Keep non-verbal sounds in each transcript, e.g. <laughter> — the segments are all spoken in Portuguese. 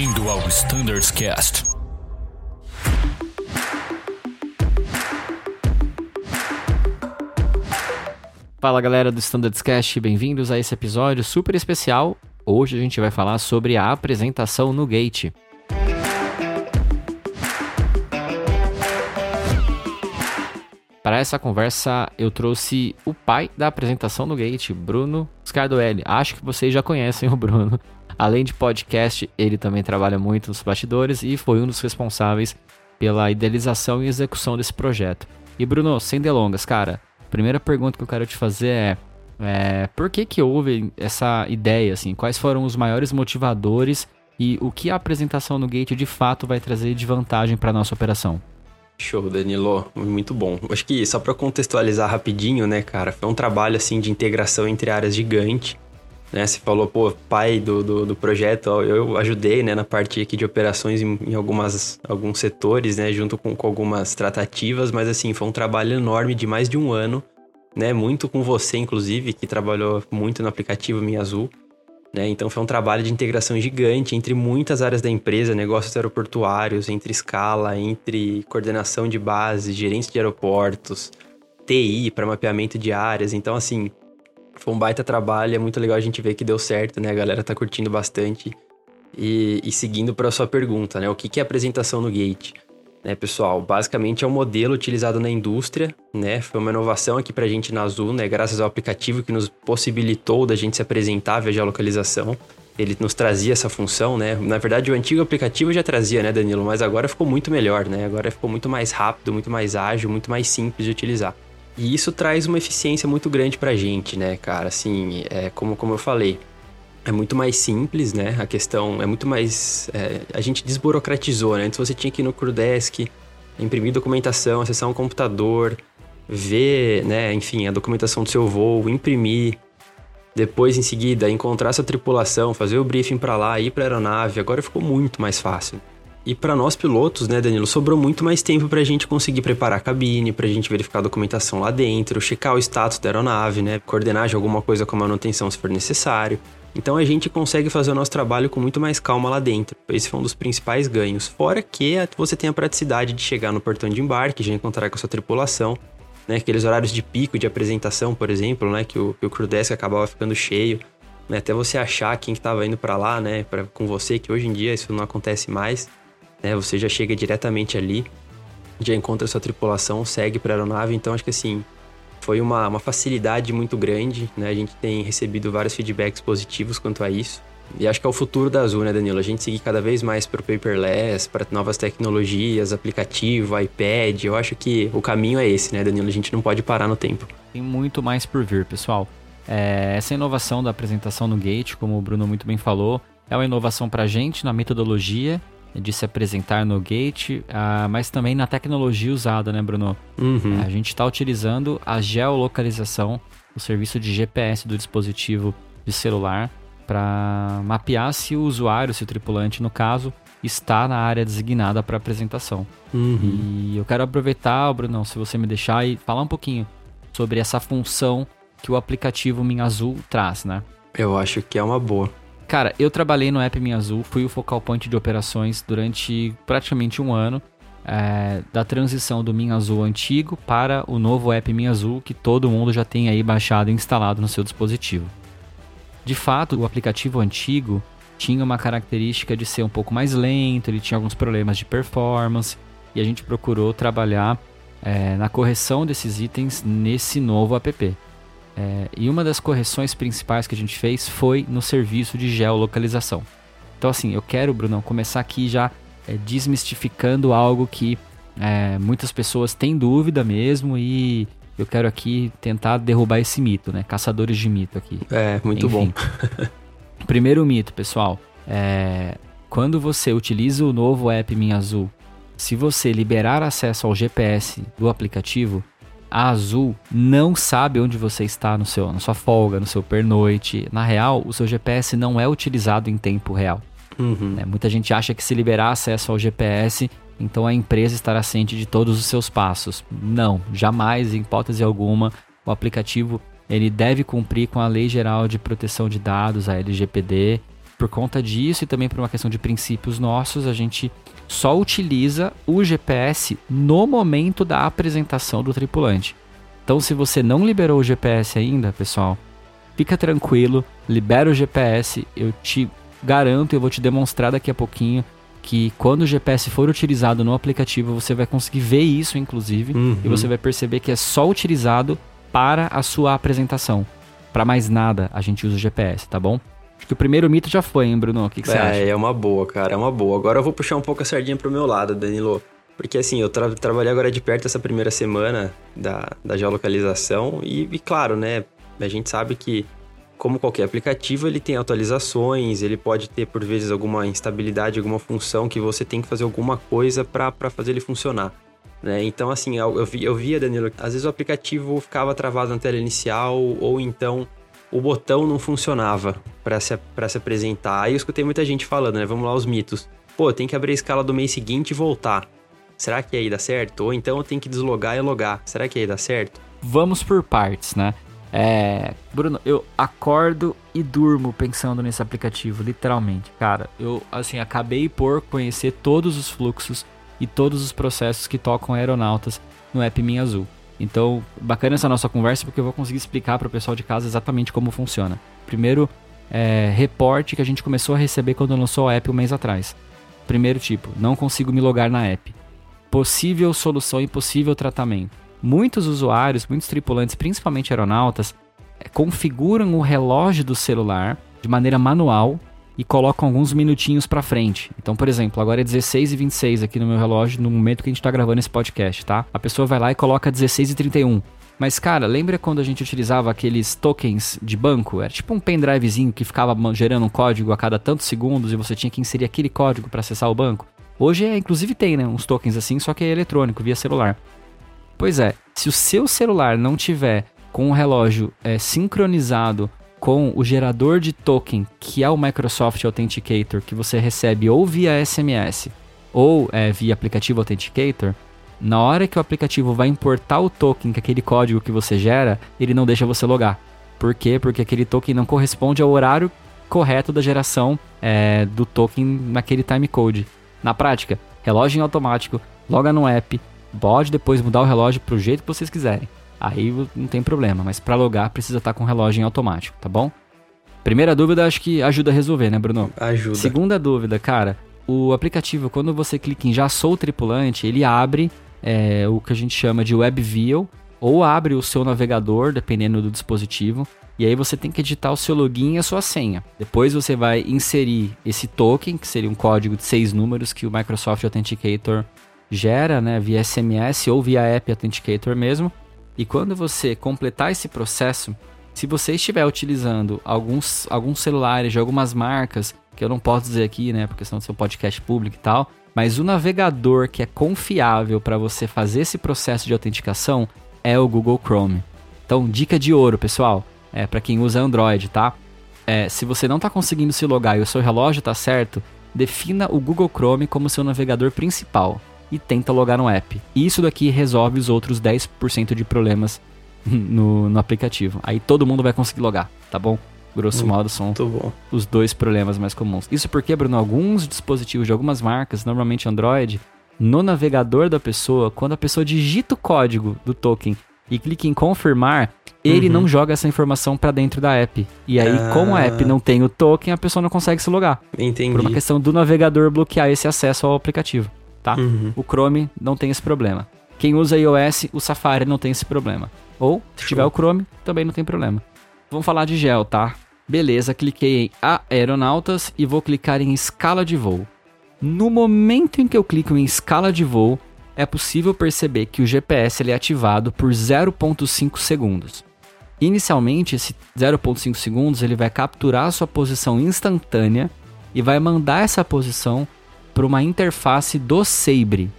Bem-vindo ao Standards Cast. Fala galera do Standards Cast, bem-vindos a esse episódio super especial. Hoje a gente vai falar sobre a apresentação no Gate. Para essa conversa, eu trouxe o pai da apresentação no Gate, Bruno Scardoelli. Acho que vocês já conhecem o Bruno. Além de podcast, ele também trabalha muito nos bastidores e foi um dos responsáveis pela idealização e execução desse projeto. E Bruno, sem delongas, cara, a primeira pergunta que eu quero te fazer é, é por que que houve essa ideia, assim, quais foram os maiores motivadores e o que a apresentação no Gate de fato vai trazer de vantagem para nossa operação? Show, Danilo. Muito bom. Acho que só para contextualizar rapidinho, né, cara, foi um trabalho assim de integração entre áreas gigante. Né, você falou, pô, pai do, do, do projeto, eu ajudei, né, na parte aqui de operações em, em, algumas, alguns setores, né, junto com, com algumas tratativas, mas assim, foi um trabalho enorme de mais de um ano, né, muito com você, inclusive, que trabalhou muito no aplicativo Minha Azul. Né? Então foi um trabalho de integração gigante entre muitas áreas da empresa, negócios aeroportuários, entre escala, entre coordenação de base, gerência de aeroportos, TI para mapeamento de áreas. Então, assim, foi um baita trabalho, é muito legal a gente ver que deu certo, né? A galera tá curtindo bastante. E, e seguindo para a sua pergunta, né? O que, que é apresentação no Gate? né, pessoal? Basicamente é um modelo utilizado na indústria, né? Foi uma inovação aqui para a gente na Azul, né? Graças ao aplicativo que nos possibilitou da gente se apresentar via geolocalização. Ele nos trazia essa função, né? Na verdade, o antigo aplicativo já trazia, né, Danilo? Mas agora ficou muito melhor, né? Agora ficou muito mais rápido, muito mais ágil, muito mais simples de utilizar. E isso traz uma eficiência muito grande para a gente, né, cara? Assim, é, como, como eu falei, é muito mais simples, né? A questão é muito mais. É, a gente desburocratizou, né? Antes você tinha que ir no CrewDesk, imprimir documentação, acessar um computador, ver, né? Enfim, a documentação do seu voo, imprimir. Depois, em seguida, encontrar sua tripulação, fazer o briefing para lá, ir para aeronave. Agora ficou muito mais fácil. E para nós pilotos, né, Danilo, sobrou muito mais tempo para a gente conseguir preparar a cabine, para a gente verificar a documentação lá dentro, checar o status da aeronave, né, coordenar de alguma coisa com a manutenção se for necessário. Então a gente consegue fazer o nosso trabalho com muito mais calma lá dentro. Esse foi um dos principais ganhos. Fora que você tem a praticidade de chegar no portão de embarque, já encontrar com a sua tripulação, né? Aqueles horários de pico de apresentação, por exemplo, né? Que o, que o crew desk acabava ficando cheio. Né? Até você achar quem estava indo para lá, né? Pra, com você, que hoje em dia isso não acontece mais. Né? Você já chega diretamente ali, já encontra sua tripulação, segue para a aeronave. Então acho que assim, foi uma, uma facilidade muito grande, né? A gente tem recebido vários feedbacks positivos quanto a isso. E acho que é o futuro da Azul, né, Danilo? A gente seguir cada vez mais para o paperless, para novas tecnologias, aplicativo, iPad. Eu acho que o caminho é esse, né, Danilo? A gente não pode parar no tempo. Tem muito mais por vir, pessoal. É, essa inovação da apresentação no Gate, como o Bruno muito bem falou, é uma inovação para a gente na metodologia de se apresentar no gate, uh, mas também na tecnologia usada, né, Bruno? Uhum. A gente está utilizando a geolocalização, o serviço de GPS do dispositivo de celular, para mapear se o usuário, se o tripulante, no caso, está na área designada para apresentação. Uhum. E eu quero aproveitar, Bruno, se você me deixar, e falar um pouquinho sobre essa função que o aplicativo Minha Azul traz, né? Eu acho que é uma boa. Cara, eu trabalhei no App Minha Azul, fui o focal point de operações durante praticamente um ano. É, da transição do Minha Azul antigo para o novo app Minha Azul que todo mundo já tem aí baixado e instalado no seu dispositivo. De fato, o aplicativo antigo tinha uma característica de ser um pouco mais lento, ele tinha alguns problemas de performance e a gente procurou trabalhar é, na correção desses itens nesse novo app. É, e uma das correções principais que a gente fez foi no serviço de geolocalização. Então, assim, eu quero, Brunão, começar aqui já é, desmistificando algo que é, muitas pessoas têm dúvida mesmo e eu quero aqui tentar derrubar esse mito, né? Caçadores de mito aqui. É, muito Enfim. bom. <laughs> primeiro mito, pessoal, é quando você utiliza o novo app Minha Azul, se você liberar acesso ao GPS do aplicativo, a Azul não sabe onde você está no seu, na sua folga, no seu pernoite. Na real, o seu GPS não é utilizado em tempo real. Uhum. É, muita gente acha que se liberar acesso ao GPS, então a empresa estará ciente de todos os seus passos. Não, jamais, em hipótese alguma, o aplicativo ele deve cumprir com a Lei Geral de Proteção de Dados, a LGPD, Por conta disso e também por uma questão de princípios nossos, a gente só utiliza o GPS no momento da apresentação do tripulante. Então, se você não liberou o GPS ainda, pessoal, fica tranquilo, libera o GPS. Eu te garanto, eu vou te demonstrar daqui a pouquinho que quando o GPS for utilizado no aplicativo, você vai conseguir ver isso, inclusive, uhum. e você vai perceber que é só utilizado para a sua apresentação. Para mais nada, a gente usa o GPS, tá bom? Acho que o primeiro mito já foi, hein, Bruno? O que, que é, você acha? É uma boa, cara, é uma boa. Agora eu vou puxar um pouco a sardinha pro meu lado, Danilo. Porque assim, eu tra trabalhei agora de perto essa primeira semana da, da geolocalização e, e, claro, né, a gente sabe que como qualquer aplicativo, ele tem atualizações, ele pode ter por vezes alguma instabilidade, alguma função que você tem que fazer alguma coisa para fazer ele funcionar. Né? Então, assim, eu, eu, eu via, Danilo, às vezes o aplicativo ficava travado na tela inicial ou então o botão não funcionava para se, se apresentar. Aí eu escutei muita gente falando, né? Vamos lá, os mitos. Pô, tem que abrir a escala do mês seguinte e voltar. Será que aí dá certo? Ou então eu tenho que deslogar e logar. Será que aí dá certo? Vamos por partes, né? É, Bruno, eu acordo e durmo pensando nesse aplicativo, literalmente. Cara, eu assim acabei por conhecer todos os fluxos e todos os processos que tocam aeronautas no app Minha Azul. Então, bacana essa nossa conversa porque eu vou conseguir explicar para o pessoal de casa exatamente como funciona. Primeiro, é, reporte que a gente começou a receber quando lançou o app um mês atrás. Primeiro tipo, não consigo me logar na app. Possível solução e possível tratamento muitos usuários, muitos tripulantes, principalmente aeronautas, eh, configuram o relógio do celular de maneira manual e colocam alguns minutinhos para frente. Então, por exemplo, agora é 16 e 26 aqui no meu relógio no momento que a gente está gravando esse podcast, tá? A pessoa vai lá e coloca 16 e 31. Mas, cara, lembra quando a gente utilizava aqueles tokens de banco? Era tipo um pendrivezinho que ficava gerando um código a cada tantos segundos e você tinha que inserir aquele código para acessar o banco? Hoje, é, inclusive, tem, né? Uns tokens assim, só que é eletrônico, via celular. Pois é, se o seu celular não tiver com o relógio é, sincronizado com o gerador de token, que é o Microsoft Authenticator, que você recebe ou via SMS ou é, via aplicativo Authenticator, na hora que o aplicativo vai importar o token, que é aquele código que você gera, ele não deixa você logar. Por quê? Porque aquele token não corresponde ao horário correto da geração é, do token naquele timecode. Na prática, relógio em automático, loga no app, Pode depois mudar o relógio pro jeito que vocês quiserem. Aí não tem problema, mas para logar precisa estar tá com o relógio em automático, tá bom? Primeira dúvida acho que ajuda a resolver, né, Bruno? Ajuda. Segunda dúvida, cara, o aplicativo, quando você clica em Já Sou Tripulante, ele abre é, o que a gente chama de Web View, ou abre o seu navegador, dependendo do dispositivo, e aí você tem que editar o seu login e a sua senha. Depois você vai inserir esse token, que seria um código de seis números que o Microsoft Authenticator gera, né, via SMS ou via App Authenticator mesmo. E quando você completar esse processo, se você estiver utilizando alguns, alguns celulares de algumas marcas, que eu não posso dizer aqui, né, porque senão é um podcast público e tal, mas o navegador que é confiável para você fazer esse processo de autenticação é o Google Chrome. Então, dica de ouro, pessoal, é para quem usa Android, tá? É, se você não está conseguindo se logar e o seu relógio está certo, defina o Google Chrome como seu navegador principal e tenta logar no app. E isso daqui resolve os outros 10% de problemas <laughs> no, no, aplicativo. Aí todo mundo vai conseguir logar, tá bom? Grosso modo são os dois problemas mais comuns. Isso porque, Bruno, alguns dispositivos de algumas marcas, normalmente Android, no navegador da pessoa, quando a pessoa digita o código do token e clica em confirmar, ele uhum. não joga essa informação para dentro da app. E aí, ah. como a app não tem o token, a pessoa não consegue se logar. Entendi. Por uma questão do navegador bloquear esse acesso ao aplicativo tá? Uhum. O Chrome não tem esse problema. Quem usa iOS, o Safari não tem esse problema. Ou, se tiver o Chrome, também não tem problema. Vamos falar de gel, tá? Beleza, cliquei em Aeronautas e vou clicar em Escala de Voo. No momento em que eu clico em Escala de Voo, é possível perceber que o GPS ele é ativado por 0.5 segundos. Inicialmente, esse 0.5 segundos ele vai capturar a sua posição instantânea e vai mandar essa posição para uma interface do Sabre.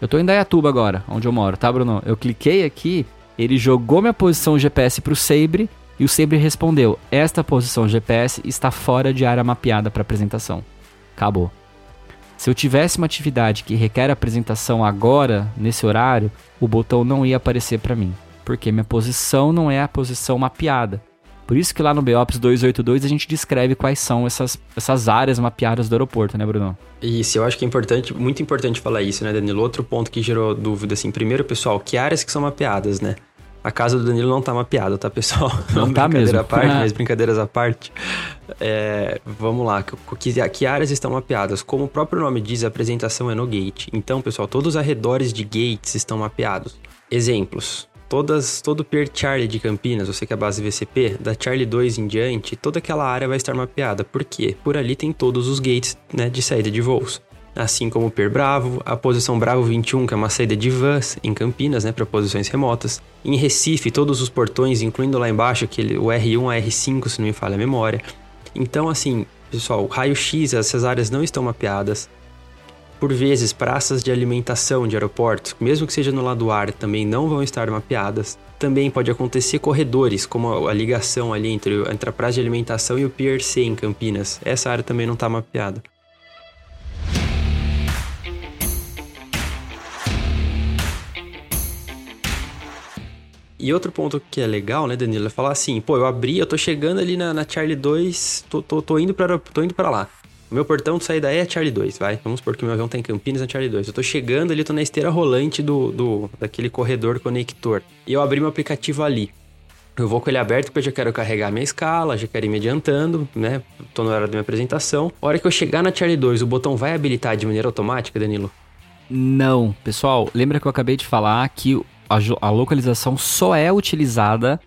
Eu estou em Dayatuba agora, onde eu moro, tá, Bruno? Eu cliquei aqui, ele jogou minha posição GPS para o Sabre e o Sabre respondeu: Esta posição GPS está fora de área mapeada para apresentação. Acabou. Se eu tivesse uma atividade que requer apresentação agora, nesse horário, o botão não ia aparecer para mim, porque minha posição não é a posição mapeada. Por isso que lá no BOPS 282 a gente descreve quais são essas, essas áreas mapeadas do aeroporto, né, Bruno? Isso, eu acho que é importante, muito importante falar isso, né, Danilo? Outro ponto que gerou dúvida, assim, primeiro, pessoal, que áreas que são mapeadas, né? A casa do Danilo não tá mapeada, tá, pessoal? Não <laughs> tá mesmo. à parte, mas <laughs> brincadeiras à parte. É, vamos lá, que, que, áreas estão mapeadas? Como o próprio nome diz, a apresentação é no gate. Então, pessoal, todos os arredores de gates estão mapeados. Exemplos. Todas, todo Pier Charlie de Campinas, você que é a base VCP, da Charlie 2 em diante, toda aquela área vai estar mapeada. Por quê? Por ali tem todos os gates né, de saída de voos assim como o Pier Bravo, a posição Bravo 21, que é uma saída de vans em Campinas, né, para posições remotas. Em Recife, todos os portões, incluindo lá embaixo aquele, o R1 a R5, se não me falha a memória. Então, assim, pessoal, raio-x, essas áreas não estão mapeadas. Por vezes, praças de alimentação de aeroportos, mesmo que seja no lado ar, também não vão estar mapeadas. Também pode acontecer corredores, como a ligação ali entre, entre a praça de alimentação e o Pier C em Campinas. Essa área também não está mapeada. E outro ponto que é legal, né, Danilo, é falar assim, pô, eu abri, eu tô chegando ali na, na Charlie 2, tô, tô, tô, indo pra, tô indo pra lá. O meu portão de saída é a Charlie 2, vai. Vamos supor que meu avião tá em Campinas na Charlie 2. Eu tô chegando ali, tô na esteira rolante do, do daquele corredor conector. E eu abri meu aplicativo ali. Eu vou com ele aberto porque eu já quero carregar minha escala, já quero ir me adiantando, né? Tô na hora da minha apresentação. A hora que eu chegar na Charlie 2, o botão vai habilitar de maneira automática, Danilo? Não, pessoal, lembra que eu acabei de falar que a, a localização só é utilizada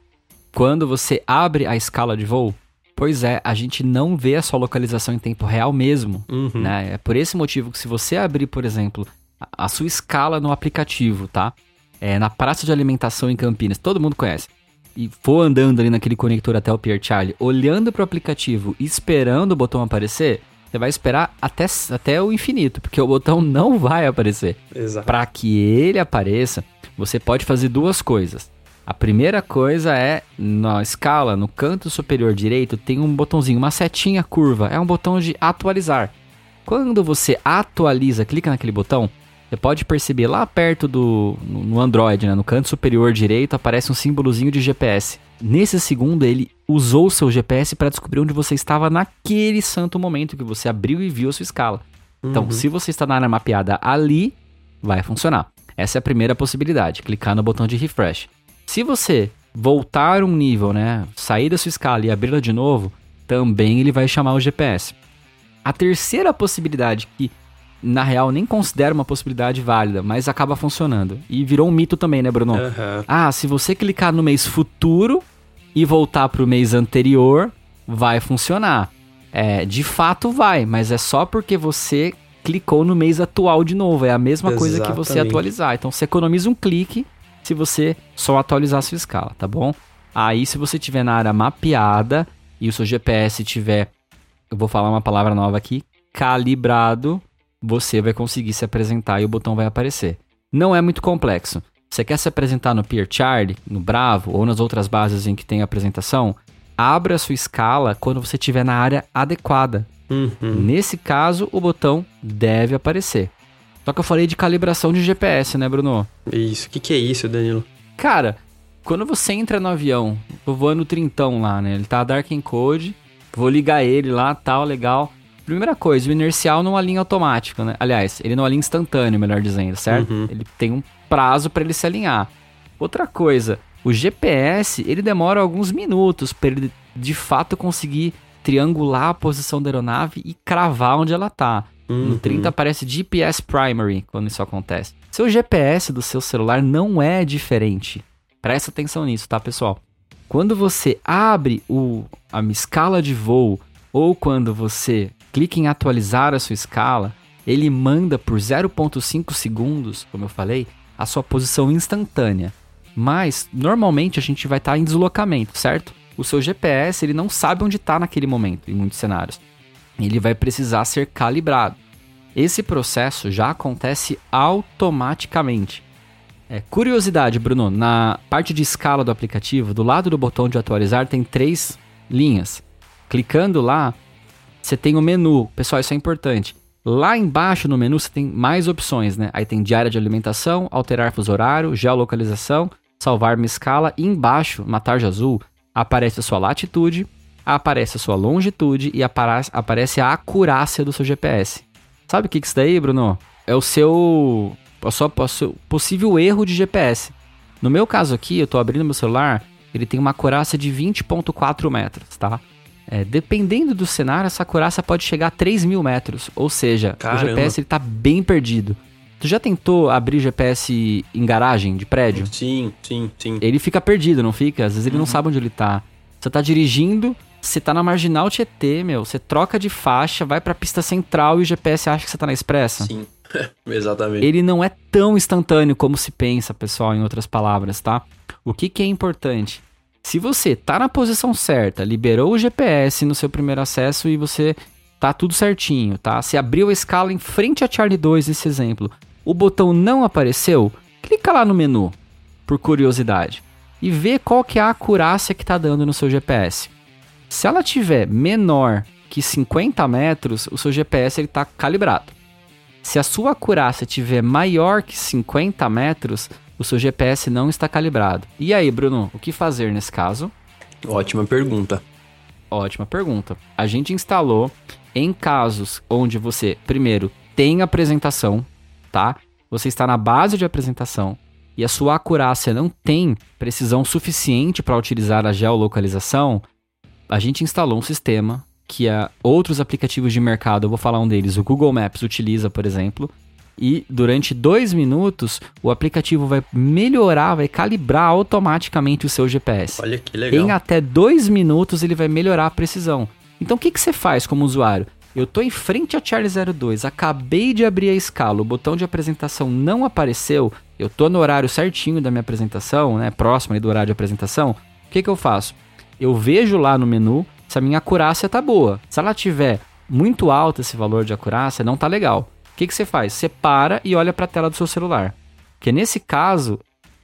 quando você abre a escala de voo? Pois é, a gente não vê a sua localização em tempo real mesmo. Uhum. Né? É por esse motivo que se você abrir, por exemplo, a, a sua escala no aplicativo, tá? É, na praça de alimentação em Campinas, todo mundo conhece. E for andando ali naquele conector até o Pier Charlie, olhando para o aplicativo esperando o botão aparecer, você vai esperar até, até o infinito, porque o botão não vai aparecer. Para que ele apareça, você pode fazer duas coisas. A primeira coisa é, na escala, no canto superior direito, tem um botãozinho, uma setinha curva. É um botão de atualizar. Quando você atualiza, clica naquele botão, você pode perceber lá perto do. no Android, né, no canto superior direito, aparece um símbolozinho de GPS. Nesse segundo, ele usou o seu GPS para descobrir onde você estava naquele santo momento que você abriu e viu a sua escala. Então, uhum. se você está na área mapeada ali, vai funcionar. Essa é a primeira possibilidade, clicar no botão de refresh. Se você voltar um nível, né, sair da sua escala e abri-la de novo, também ele vai chamar o GPS. A terceira possibilidade, que na real nem considero uma possibilidade válida, mas acaba funcionando. E virou um mito também, né, Bruno? Uhum. Ah, se você clicar no mês futuro e voltar para o mês anterior, vai funcionar. É, de fato vai, mas é só porque você clicou no mês atual de novo. É a mesma Exatamente. coisa que você atualizar. Então você economiza um clique se você só atualizar a sua escala, tá bom? Aí se você tiver na área mapeada e o seu GPS tiver, eu vou falar uma palavra nova aqui, calibrado, você vai conseguir se apresentar e o botão vai aparecer. Não é muito complexo. Você quer se apresentar no Peer Charlie, no Bravo ou nas outras bases em que tem apresentação? Abra a sua escala quando você estiver na área adequada. Uhum. Nesse caso, o botão deve aparecer. Só que eu falei de calibração de GPS, né, Bruno? Isso. O que, que é isso, Danilo? Cara, quando você entra no avião, tô voando trintão lá, né? Ele tá Dark Encode, vou ligar ele lá, tal, legal. Primeira coisa, o inercial não alinha automático, né? Aliás, ele não alinha instantâneo, melhor dizendo, certo? Uhum. Ele tem um prazo para ele se alinhar. Outra coisa, o GPS, ele demora alguns minutos para ele de fato conseguir triangular a posição da aeronave e cravar onde ela tá. Uhum. No 30 aparece GPS Primary quando isso acontece. Seu GPS do seu celular não é diferente. Presta atenção nisso, tá, pessoal? Quando você abre o, a escala de voo ou quando você clica em atualizar a sua escala, ele manda por 0.5 segundos, como eu falei, a sua posição instantânea. Mas normalmente a gente vai estar tá em deslocamento, certo? o seu GPS ele não sabe onde está naquele momento, em muitos cenários. Ele vai precisar ser calibrado. Esse processo já acontece automaticamente. É, curiosidade, Bruno, na parte de escala do aplicativo, do lado do botão de atualizar tem três linhas. Clicando lá, você tem o menu. Pessoal, isso é importante. Lá embaixo no menu você tem mais opções, né? Aí tem diária de alimentação, alterar fuso horário, geolocalização, salvar uma escala. E embaixo, uma tarja azul, aparece a sua latitude, aparece a sua longitude e aparece a acurácia do seu GPS. Sabe o que é isso daí, Bruno? É o seu, o seu, possível erro de GPS. No meu caso aqui, eu estou abrindo meu celular, ele tem uma acurácia de 20.4 metros, tá? É, dependendo do cenário, essa acurácia pode chegar a 3 mil metros. Ou seja, Caramba. o GPS ele tá bem perdido. Tu já tentou abrir GPS em garagem de prédio? Sim, sim, sim. Ele fica perdido, não fica? Às vezes ele uhum. não sabe onde ele tá. Você tá dirigindo, você tá na marginal Tietê, meu. Você troca de faixa, vai pra pista central e o GPS acha que você tá na expressa. Sim, <laughs> exatamente. Ele não é tão instantâneo como se pensa, pessoal, em outras palavras, tá? O que, que é importante? Se você tá na posição certa, liberou o GPS no seu primeiro acesso e você tá tudo certinho, tá? Você abriu a escala em frente a Charlie 2, esse exemplo o botão não apareceu, clica lá no menu, por curiosidade, e vê qual que é a acurácia que está dando no seu GPS. Se ela tiver menor que 50 metros, o seu GPS está calibrado. Se a sua acurácia tiver maior que 50 metros, o seu GPS não está calibrado. E aí, Bruno, o que fazer nesse caso? Ótima pergunta. Ótima pergunta. A gente instalou em casos onde você, primeiro, tem apresentação, tá? Você está na base de apresentação e a sua acurácia não tem precisão suficiente para utilizar a geolocalização, a gente instalou um sistema que a outros aplicativos de mercado, eu vou falar um deles, o Google Maps utiliza, por exemplo, e durante dois minutos o aplicativo vai melhorar, vai calibrar automaticamente o seu GPS. Olha que legal. Em até dois minutos ele vai melhorar a precisão. Então o que, que você faz como usuário? Eu tô em frente a Charlie 02, acabei de abrir a escala, o botão de apresentação não apareceu, eu tô no horário certinho da minha apresentação, né, próximo do horário de apresentação, o que que eu faço? Eu vejo lá no menu se a minha acurácia tá boa. Se ela tiver muito alta esse valor de acurácia, não tá legal. O que que você faz? Você para e olha para a tela do seu celular. Que nesse caso,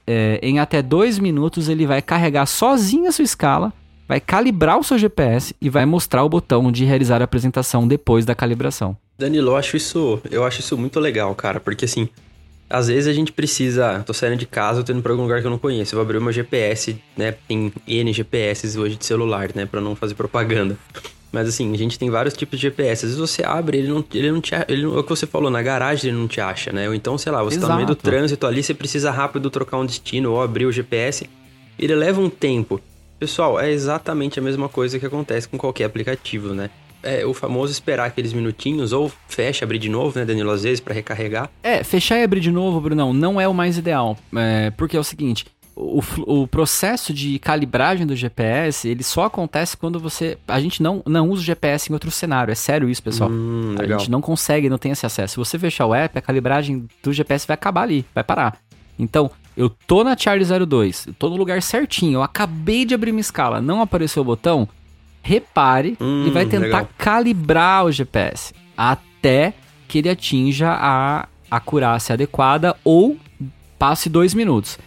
é, em até dois minutos ele vai carregar sozinho a sua escala vai calibrar o seu GPS e vai mostrar o botão de realizar a apresentação depois da calibração. Danilo, eu acho isso, eu acho isso muito legal, cara, porque assim, às vezes a gente precisa, tô saindo de casa, tô indo para algum lugar que eu não conheço, eu vou abrir o meu GPS, né? Tem N GPS hoje de celular, né, para não fazer propaganda. Mas assim, a gente tem vários tipos de GPS. Às vezes você abre, ele não, ele não te ele não, é o que você falou, na garagem ele não te acha, né? Ou então, sei lá, você Exato. tá no meio do trânsito ali, você precisa rápido trocar um destino ou abrir o GPS. Ele leva um tempo. Pessoal, é exatamente a mesma coisa que acontece com qualquer aplicativo, né? É o famoso esperar aqueles minutinhos, ou fecha, abrir de novo, né, Danilo, às vezes, para recarregar. É, fechar e abrir de novo, Brunão, não é o mais ideal. É, porque é o seguinte, o, o, processo de calibragem do GPS, ele só acontece quando você... A gente não, não usa o GPS em outro cenário, é sério isso, pessoal. Hum, a gente não consegue, não tem esse acesso. Se você fechar o app, a calibragem do GPS vai acabar ali, vai parar. Então, eu tô na Charlie 02, eu tô no lugar certinho, eu acabei de abrir minha escala, não apareceu o botão, repare hum, e vai tentar legal. calibrar o GPS até que ele atinja a acurácia adequada ou passe dois minutos.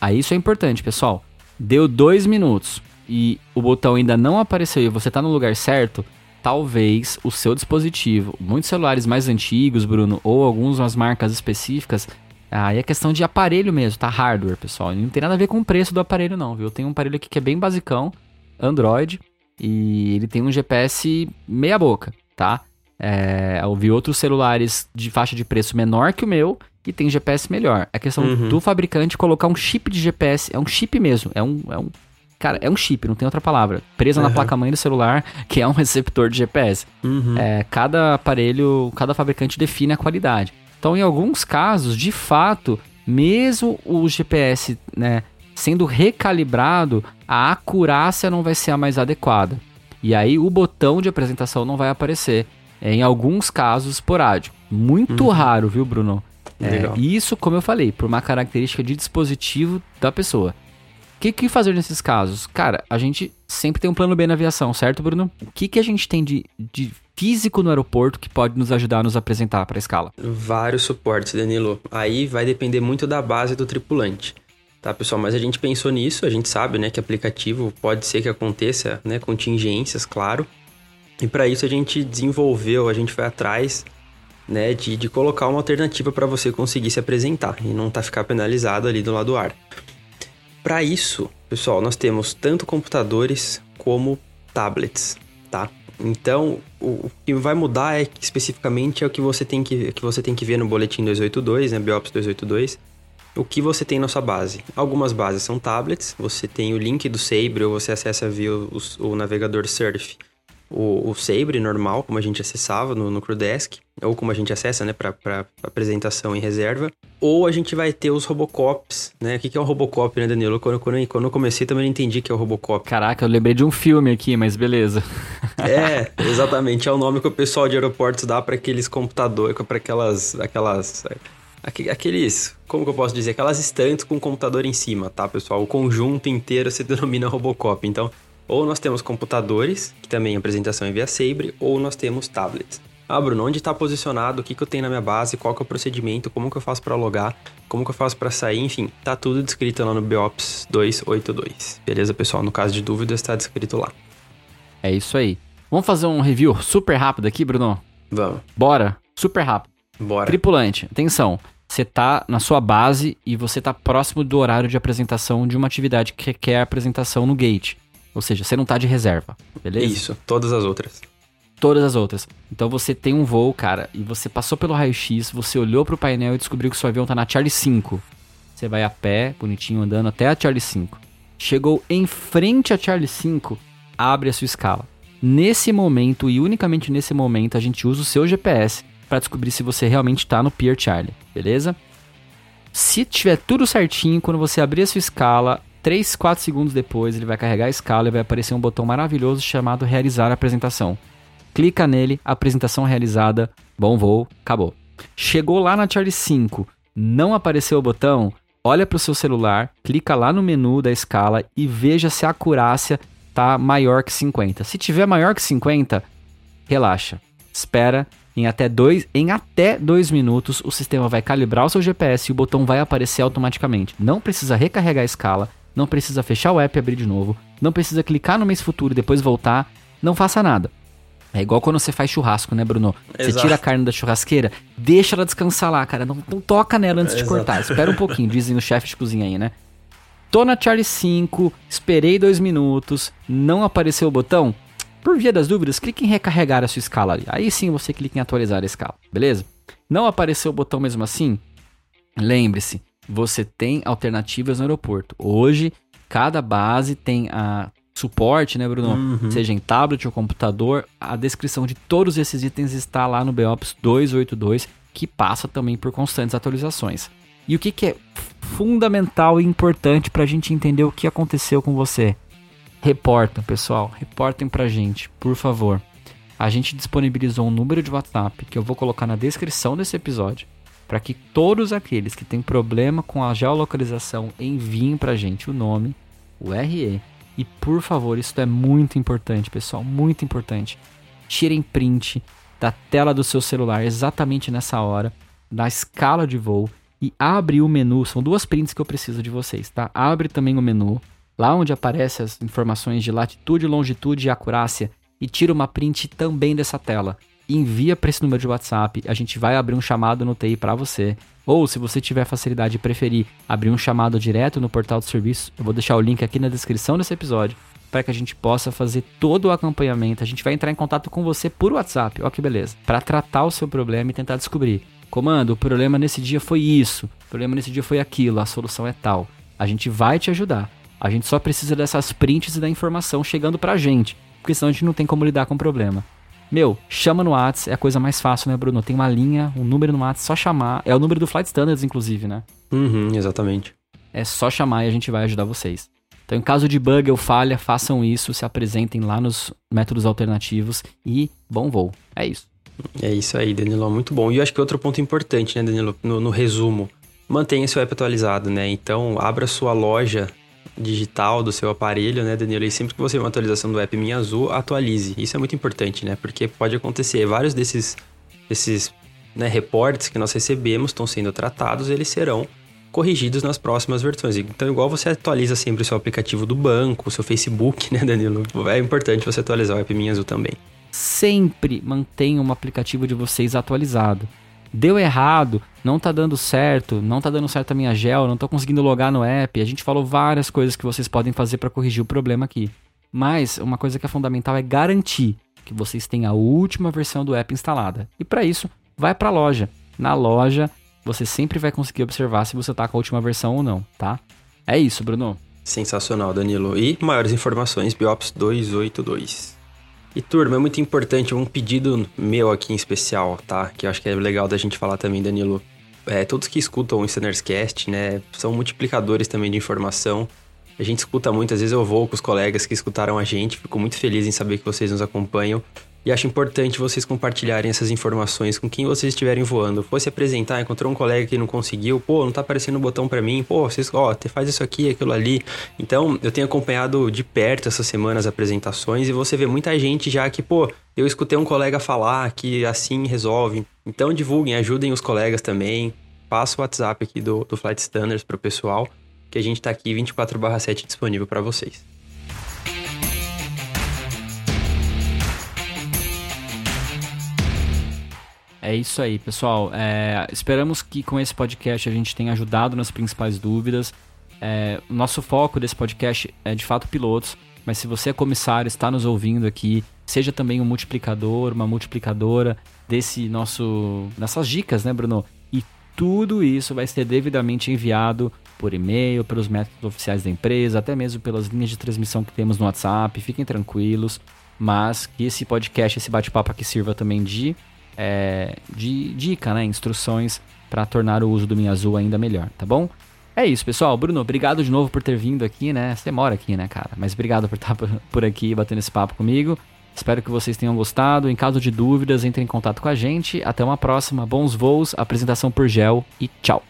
Aí isso é importante, pessoal. Deu dois minutos e o botão ainda não apareceu e você está no lugar certo, talvez o seu dispositivo, muitos celulares mais antigos, Bruno, ou algumas marcas específicas, Aí é questão de aparelho mesmo, tá? Hardware, pessoal. Não tem nada a ver com o preço do aparelho, não, viu? Eu tenho um aparelho aqui que é bem basicão, Android, e ele tem um GPS meia boca, tá? É, eu vi outros celulares de faixa de preço menor que o meu e tem GPS melhor. É questão uhum. do fabricante colocar um chip de GPS, é um chip mesmo, é um, é um cara, é um chip, não tem outra palavra, presa uhum. na placa-mãe do celular, <laughs> que é um receptor de GPS. Uhum. É, cada aparelho, cada fabricante define a qualidade. Então, em alguns casos, de fato, mesmo o GPS né, sendo recalibrado, a acurácia não vai ser a mais adequada. E aí o botão de apresentação não vai aparecer. Em alguns casos, esporádico. Muito uhum. raro, viu, Bruno? É, isso, como eu falei, por uma característica de dispositivo da pessoa. O que, que, fazer nesses casos? Cara, a gente sempre tem um plano B na aviação, certo, Bruno? O que, que a gente tem de, de físico no aeroporto que pode nos ajudar a nos apresentar para a escala? Vários suportes, Danilo. Aí vai depender muito da base do tripulante. Tá, pessoal, mas a gente pensou nisso, a gente sabe, né, que aplicativo pode ser que aconteça, né, contingências, claro. E para isso a gente desenvolveu, a gente foi atrás, né, de, de colocar uma alternativa para você conseguir se apresentar e não tá ficar penalizado ali do lado do ar. para isso, pessoal, nós temos tanto computadores como tablets, tá? Então, o, que vai mudar é que, especificamente é o que você tem que, que você tem que ver no boletim 282, né, BIOPS 282, o que você tem na sua base. Algumas bases são tablets, você tem o link do Sabre ou você acessa via o, o navegador Surf o, o Sabre normal, como a gente acessava no, no CrewDesk, ou como a gente acessa, né, para apresentação em reserva, ou a gente vai ter os Robocops, né? O que, que é o Robocop, né, Danilo? Quando, quando, quando eu comecei também não entendi que é o Robocop. Caraca, eu lembrei de um filme aqui, mas beleza. é, <laughs> exatamente, é o nome que o pessoal de aeroportos dá para aqueles computadores, para aquelas, aquelas aqueles, como que eu posso dizer, aquelas estantes com computador em cima, tá, pessoal? O conjunto inteiro se <laughs> denomina Robocop. Então, ou nós temos computadores, que também a apresentação é via Sabre, ou nós temos tablets. Ah, Bruno, onde está posicionado, o que, que eu tenho na minha base, qual que é o procedimento, como que eu faço para logar, como que eu faço para sair, enfim, tá tudo descrito lá no BIOPS 282. Beleza, pessoal? No caso de dúvidas, está descrito lá. É isso aí. Vamos fazer um review super rápido aqui, Bruno? Vamos. Bora, super rápido. Bora. Tripulante, atenção. Você tá na sua base e você tá próximo do horário de apresentação de uma atividade que requer apresentação no gate. Ou seja, você não tá de reserva, beleza? Isso, todas as outras. Todas as outras. Então você tem um voo, cara, e você passou pelo raio-x, você olhou pro painel e descobriu que seu avião tá na Charlie 5. Você vai a pé, bonitinho, andando até a Charlie 5. Chegou em frente a Charlie 5, abre a sua escala. Nesse momento, e unicamente nesse momento, a gente usa o seu GPS para descobrir se você realmente está no Pier Charlie, beleza? Se tiver tudo certinho, quando você abrir a sua escala, 3, 4 segundos depois, ele vai carregar a escala e vai aparecer um botão maravilhoso chamado Realizar a apresentação. Clica nele, apresentação realizada, bom voo, acabou. Chegou lá na Charlie 5, não apareceu o botão, olha para o seu celular, clica lá no menu da escala e veja se a acurácia tá maior que 50. Se tiver maior que 50, relaxa. Espera em até dois, em até dois minutos, o sistema vai calibrar o seu GPS e o botão vai aparecer automaticamente. Não precisa recarregar a escala, não precisa fechar o app e abrir de novo, não precisa clicar no mês futuro e depois voltar, não faça nada. É igual quando você faz churrasco, né, Bruno? Exato. Você tira a carne da churrasqueira, deixa ela descansar lá, cara. Não, não toca nela antes de cortar. Espera um <laughs> pouquinho, dizem os chefes de cozinha aí, né? Tô na Charlie 5, esperei dois minutos, não apareceu o botão. Por via das dúvidas, clique em recarregar a sua escala ali. Aí sim você clica em atualizar a escala, beleza? Não apareceu o botão mesmo assim? Lembre-se, você tem alternativas no aeroporto. Hoje, cada base tem a suporte, né, Bruno? Uhum. Seja em tablet ou computador, a descrição de todos esses itens está lá no BOPS 282, que passa também por constantes atualizações. E o que, que é fundamental e importante para a gente entender o que aconteceu com você? Reportam, pessoal, reportem para a gente, por favor. A gente disponibilizou um número de WhatsApp que eu vou colocar na descrição desse episódio para que todos aqueles que têm problema com a geolocalização enviem para a gente o nome, o RE. E por favor, isso é muito importante, pessoal, muito importante. Tirem print da tela do seu celular exatamente nessa hora, da escala de voo e abre o menu. São duas prints que eu preciso de vocês, tá? Abre também o menu, lá onde aparecem as informações de latitude, longitude e acurácia, e tira uma print também dessa tela envia para esse número de WhatsApp, a gente vai abrir um chamado no TI para você. Ou se você tiver facilidade e preferir abrir um chamado direto no portal do serviço, eu vou deixar o link aqui na descrição desse episódio para que a gente possa fazer todo o acompanhamento. A gente vai entrar em contato com você por WhatsApp, ó que beleza, para tratar o seu problema e tentar descobrir. Comando, o problema nesse dia foi isso, o problema nesse dia foi aquilo, a solução é tal. A gente vai te ajudar. A gente só precisa dessas prints e da informação chegando para a gente, porque senão a gente não tem como lidar com o problema. Meu, chama no Whats, é a coisa mais fácil, né, Bruno? Tem uma linha, um número no Whats, só chamar. É o número do Flight Standards, inclusive, né? Uhum, exatamente. É só chamar e a gente vai ajudar vocês. Então, em caso de bug ou falha, façam isso, se apresentem lá nos métodos alternativos e bom voo. É isso. É isso aí, Danilo, muito bom. E eu acho que outro ponto importante, né, Danilo, no, no resumo, mantenha seu app atualizado, né? Então, abra sua loja digital do seu aparelho, né, Danilo? E sempre que você vê uma atualização do app Minha Azul, atualize. Isso é muito importante, né? Porque pode acontecer, vários desses, desses né, reportes que nós recebemos estão sendo tratados, eles serão corrigidos nas próximas versões. Então, igual você atualiza sempre o seu aplicativo do banco, o seu Facebook, né, Danilo? É importante você atualizar o app Minha Azul também. Sempre mantenha um aplicativo de vocês atualizado. Deu errado, não tá dando certo, não tá dando certo a minha gel, não tô conseguindo logar no app. A gente falou várias coisas que vocês podem fazer para corrigir o problema aqui. Mas uma coisa que é fundamental é garantir que vocês têm a última versão do app instalada. E para isso, vai para a loja. Na loja, você sempre vai conseguir observar se você tá com a última versão ou não, tá? É isso, Bruno. Sensacional, Danilo. E maiores informações, Biops 282. E turma, é muito importante um pedido meu aqui em especial, tá? Que eu acho que é legal da gente falar também, Danilo. É, todos que escutam o Cast, né, são multiplicadores também de informação. A gente escuta muito, às vezes eu vou com os colegas que escutaram a gente, fico muito feliz em saber que vocês nos acompanham. E acho importante vocês compartilharem essas informações com quem vocês estiverem voando. Fosse apresentar, encontrou um colega que não conseguiu, pô, não tá aparecendo o botão para mim, pô, vocês, ó, faz isso aqui, aquilo ali. Então, eu tenho acompanhado de perto essas semanas as apresentações e você vê muita gente já que, pô, eu escutei um colega falar que assim resolve. Então, divulguem, ajudem os colegas também. Passa o WhatsApp aqui do, do Flight Standards pro pessoal, que a gente tá aqui 24/7 disponível para vocês. É isso aí, pessoal. É, esperamos que com esse podcast a gente tenha ajudado nas principais dúvidas. É, o nosso foco desse podcast é de fato pilotos, mas se você é comissário, está nos ouvindo aqui, seja também um multiplicador, uma multiplicadora desse nosso, nessas dicas, né, Bruno? E tudo isso vai ser devidamente enviado por e-mail, pelos métodos oficiais da empresa, até mesmo pelas linhas de transmissão que temos no WhatsApp. Fiquem tranquilos, mas que esse podcast, esse bate-papo aqui sirva também de é, de dica, né, instruções para tornar o uso do Minha Azul ainda melhor, tá bom? É isso, pessoal. Bruno, obrigado de novo por ter vindo aqui, né? Você mora aqui, né, cara? Mas obrigado por <laughs> estar por aqui batendo esse papo comigo. Espero que vocês tenham gostado. Em caso de dúvidas, entre em contato com a gente. Até uma próxima. Bons voos, apresentação por gel e tchau.